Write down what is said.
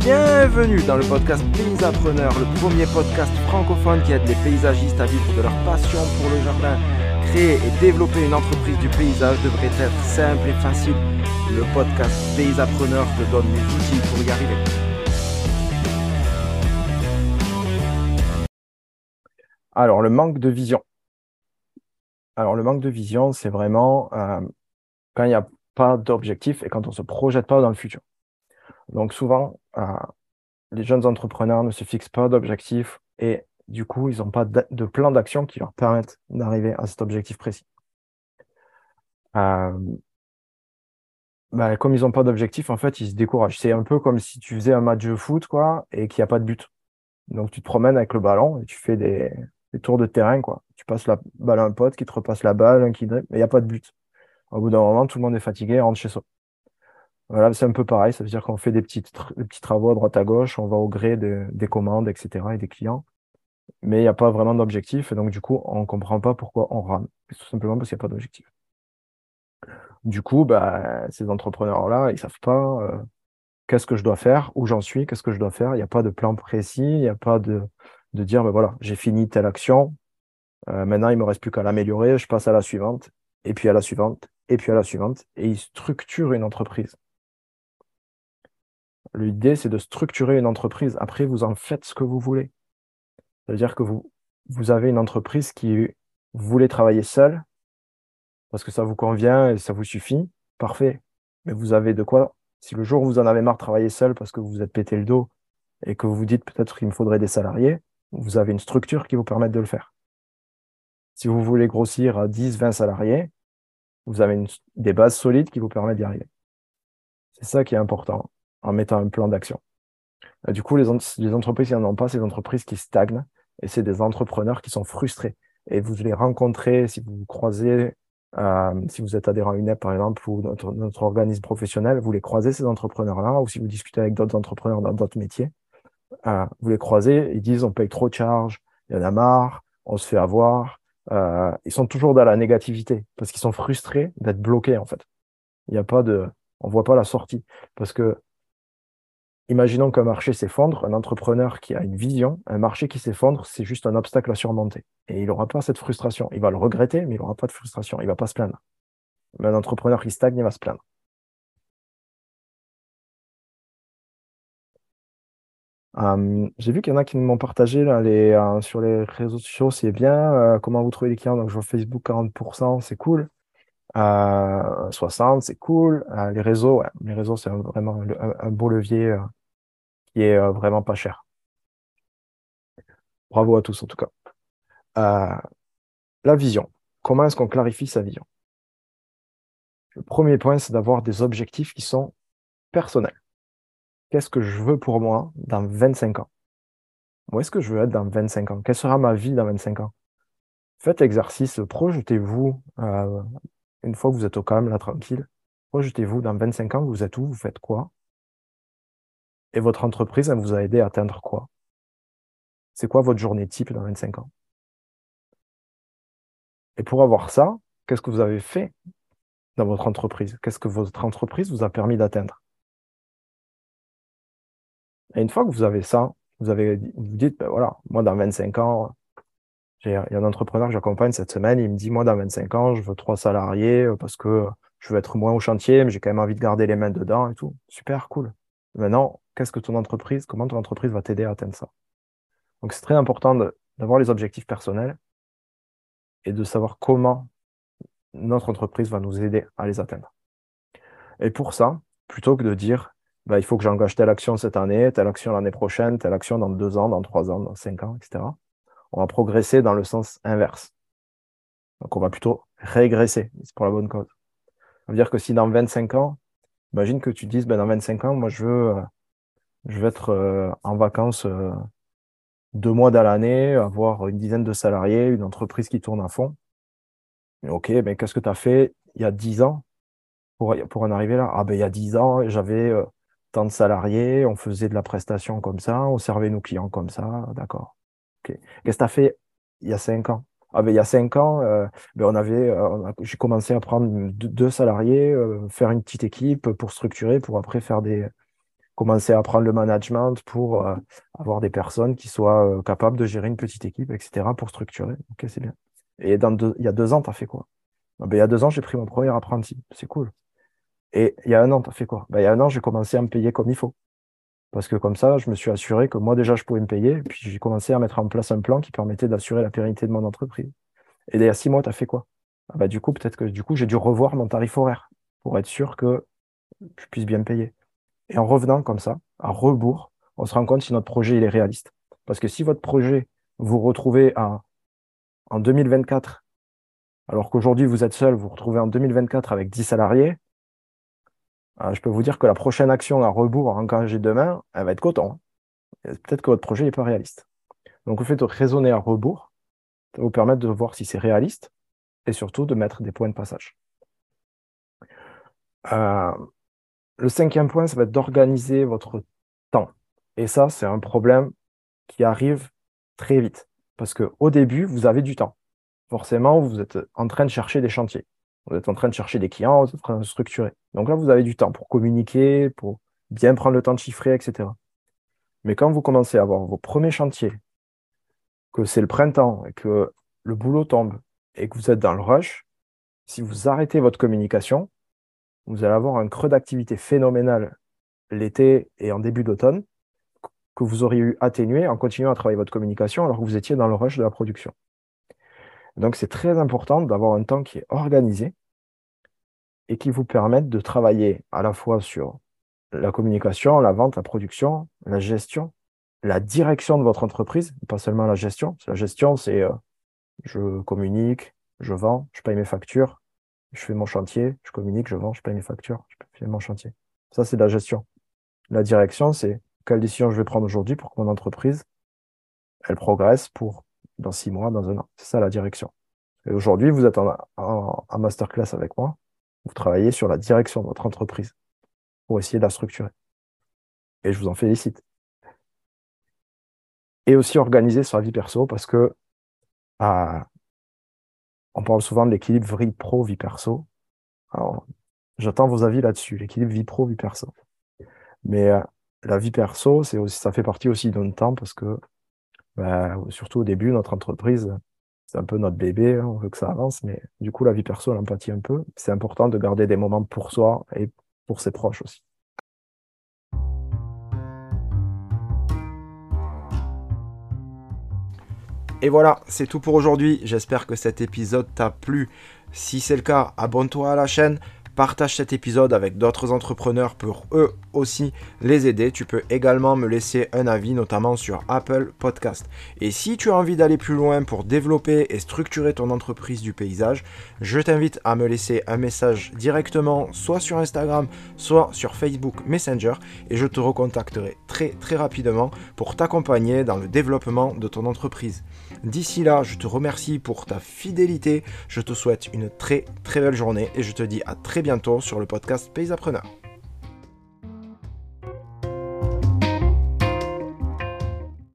Bienvenue dans le podcast Paysapreneur, le premier podcast francophone qui aide les paysagistes à vivre de leur passion pour le jardin. Créer et développer une entreprise du paysage devrait être simple et facile. Le podcast Paysapreneur te donne les outils pour y arriver. Alors, le manque de vision. Alors, le manque de vision, c'est vraiment euh, quand il n'y a pas d'objectif et quand on ne se projette pas dans le futur. Donc, souvent, euh, les jeunes entrepreneurs ne se fixent pas d'objectif et du coup, ils n'ont pas de plan d'action qui leur permettent d'arriver à cet objectif précis. Euh, bah, comme ils n'ont pas d'objectif, en fait, ils se découragent. C'est un peu comme si tu faisais un match de foot, et qu'il n'y a pas de but. Donc, tu te promènes avec le ballon et tu fais des, tours de terrain. Tu passes la balle à un pote qui te repasse la balle, un qui mais il n'y a pas de but. Au bout d'un moment, tout le monde est fatigué rentre chez soi. Voilà, c'est un peu pareil. Ça veut dire qu'on fait des petits, petits travaux à droite à gauche, on va au gré des commandes, etc. et des clients. Mais il n'y a pas vraiment d'objectif. Et donc, du coup, on ne comprend pas pourquoi on rame. Tout simplement parce qu'il n'y a pas d'objectif. Du coup, bah, ces entrepreneurs-là, ils ne savent pas euh, qu'est-ce que je dois faire, où j'en suis, qu'est-ce que je dois faire. Il n'y a pas de plan précis, il n'y a pas de, de dire, ben voilà, j'ai fini telle action, euh, maintenant il ne me reste plus qu'à l'améliorer, je passe à la suivante, et puis à la suivante, et puis à la suivante, et ils structurent une entreprise. L'idée, c'est de structurer une entreprise. Après, vous en faites ce que vous voulez. C'est-à-dire que vous, avez une entreprise qui voulez travailler seul parce que ça vous convient et ça vous suffit. Parfait. Mais vous avez de quoi, si le jour où vous en avez marre de travailler seul parce que vous vous êtes pété le dos et que vous vous dites peut-être qu'il me faudrait des salariés, vous avez une structure qui vous permette de le faire. Si vous voulez grossir à 10, 20 salariés, vous avez des bases solides qui vous permettent d'y arriver. C'est ça qui est important en mettant un plan d'action. Euh, du coup, les, entreprises qui n'en ont pas, c'est des entreprises qui stagnent et c'est des entrepreneurs qui sont frustrés. Et vous les rencontrez si vous croisez, euh, si vous êtes adhérent à UNEP par exemple, ou notre, notre organisme professionnel, vous les croisez ces entrepreneurs-là, ou si vous discutez avec d'autres entrepreneurs dans d'autres métiers, euh, vous les croisez, ils disent on paye trop de charges, il y en a marre, on se fait avoir. Euh, ils sont toujours dans la négativité parce qu'ils sont frustrés d'être bloqués en fait. Il n'y a pas de, on voit pas la sortie parce que Imaginons qu'un marché s'effondre, un entrepreneur qui a une vision, un marché qui s'effondre, c'est juste un obstacle à surmonter. Et il n'aura pas cette frustration. Il va le regretter, mais il n'aura pas de frustration. Il ne va pas se plaindre. Mais un entrepreneur qui stagne, il va se plaindre. Hum, j'ai vu qu'il y en a qui m'ont partagé euh, sur les réseaux sociaux, c'est bien. Euh, comment vous trouvez les clients Donc, je vois Facebook 40%, c'est cool. 60, euh, c'est cool. les réseaux, les réseaux, c'est vraiment un, beau levier qui est euh, vraiment pas cher. Bravo à tous en tout cas. Euh, la vision. Comment est-ce qu'on clarifie sa vision? Le premier point, c'est d'avoir des objectifs qui sont personnels. Qu'est-ce que je veux pour moi dans 25 ans? Où est-ce que je veux être dans 25 ans? Quelle sera ma vie dans 25 ans? Faites l'exercice, projetez-vous, euh, une fois que vous êtes au calme, là, tranquille, projetez-vous dans 25 ans, vous êtes où, vous faites quoi? Et votre entreprise, elle vous a aidé à atteindre quoi? C'est quoi votre journée type dans 25 ans? Et pour avoir ça, qu'est-ce que vous avez fait dans votre entreprise? Qu'est-ce que votre entreprise vous a permis d'atteindre? Et une fois que vous avez ça, vous avez vous dites, ben voilà, moi dans 25 ans, il y a un entrepreneur que j'accompagne cette semaine, il me dit, moi dans 25 ans, je veux trois salariés euh, parce que je veux être moins au chantier, mais j'ai quand même envie de garder les mains dedans et tout. Super cool. Maintenant, qu'est-ce que ton entreprise, comment ton entreprise va t'aider à atteindre ça? Donc c'est très important d'avoir les objectifs personnels et de savoir comment notre entreprise va nous aider à les atteindre. Et pour ça, plutôt que de dire bah, il faut que j'engage telle action cette année, telle action l'année prochaine, telle action dans deux ans, dans trois ans, dans cinq ans, etc., on va progresser dans le sens inverse. Donc on va plutôt régresser, c'est pour la bonne cause. Ça veut dire que si dans 25 ans, imagine que tu dises ben, dans 25 ans, moi je veux euh, je vais être euh, en vacances euh, deux mois dans l'année, avoir une dizaine de salariés, une entreprise qui tourne à fond. ok, mais qu'est-ce que tu as fait il y a dix ans pour, en arriver là? Ah ben il y a dix ans, j'avais tant de salariés, on faisait de la prestation comme ça, on servait nos clients comme ça, d'accord. Ok. Qu'est-ce que tu as fait il y a cinq ans? Ah ben, il y a cinq ans, ben, on avait, j'ai commencé à prendre deux salariés, faire une petite équipe pour structurer, pour après faire des, commencer à apprendre le management pour euh, avoir des personnes qui soient euh, capables de gérer une petite équipe, etc., pour structurer. Ok, c'est bien. Et dans il y a deux ans, tu as fait quoi? Ah ben, Il y a deux ans, j'ai pris mon premier apprenti. C'est cool. Et il y a un an, tu as fait quoi? Ben, Il y a un an, j'ai commencé à me payer comme il faut. Parce que comme ça, je me suis assuré que moi, déjà, je pouvais me payer. Et puis, j'ai commencé à mettre en place un plan qui permettait d'assurer la pérennité de mon entreprise. Et a six mois, tu as fait quoi? Ah bah, Du coup, peut-être que du coup, j'ai dû revoir mon tarif horaire pour être sûr que je puisse bien me payer. Et en revenant comme ça, à rebours, on se rend compte si notre projet il est réaliste. Parce que si votre projet, vous retrouvez à, en 2024, alors qu'aujourd'hui vous êtes seul, vous vous retrouvez en 2024 avec 10 salariés, je peux vous dire que la prochaine action à rebours à engager demain, elle va être coton. Hein. Peut-être que votre projet n'est pas réaliste. Donc, le fait de raisonner à rebours, ça vous permettre de voir si c'est réaliste et surtout de mettre des points de passage. Euh, le cinquième point, ça va être d'organiser votre temps. Et ça, c'est un problème qui arrive très vite. Parce qu'au début, vous avez du temps. Forcément, vous êtes en train de chercher des chantiers. Vous êtes en train de chercher des clients, vous êtes en train de structurer. Donc là, vous avez du temps pour communiquer, pour bien prendre le temps de chiffrer, etc. Mais quand vous commencez à avoir vos premiers chantiers, que c'est le printemps et que le boulot tombe et que vous êtes dans le rush, si vous arrêtez votre communication, vous allez avoir un creux d'activité phénoménal l'été et en début d'automne que vous auriez eu atténué en continuant à travailler votre communication alors que vous étiez dans le rush de la production. Donc c'est très important d'avoir un temps qui est organisé et qui vous permette de travailler à la fois sur la communication, la vente, la production, la gestion, la direction de votre entreprise, pas seulement la gestion. La gestion, c'est euh, je communique, je vends, je paye mes factures, je fais mon chantier, je communique, je vends, je paye mes factures, je fais mon chantier. Ça, c'est la gestion. La direction, c'est quelle décision je vais prendre aujourd'hui pour que mon entreprise, elle progresse pour dans six mois, dans un an. C'est ça la direction. Et aujourd'hui, vous êtes en, masterclass avec moi. Vous travaillez sur la direction de votre entreprise pour essayer de la structurer. Et je vous en félicite. Et aussi organiser sur la vie perso parce que on parle souvent de l'équilibre vie pro, vie perso. Alors, j'attends vos avis là-dessus, l'équilibre vie pro, vie perso. Mais euh, la vie perso, ça fait partie aussi d'un temps parce que, bah, surtout au début, notre entreprise, c'est un peu notre bébé, hein, on veut que ça avance, mais du coup, la vie perso, elle un peu. C'est important de garder des moments pour soi et pour ses proches aussi. Et voilà, c'est tout pour aujourd'hui. J'espère que cet épisode t'a plu. Si c'est le cas, abonne-toi à la chaîne Partage cet épisode avec d'autres entrepreneurs pour eux aussi les aider. Tu peux également me laisser un avis, notamment sur Apple Podcast. Et si tu as envie d'aller plus loin pour développer et structurer ton entreprise du paysage, je t'invite à me laisser un message directement, soit sur Instagram, soit sur Facebook Messenger, et je te recontacterai très très rapidement pour t'accompagner dans le développement de ton entreprise. D'ici là, je te remercie pour ta fidélité, je te souhaite une très très belle journée et je te dis à très bientôt sur le podcast Paysapreneur.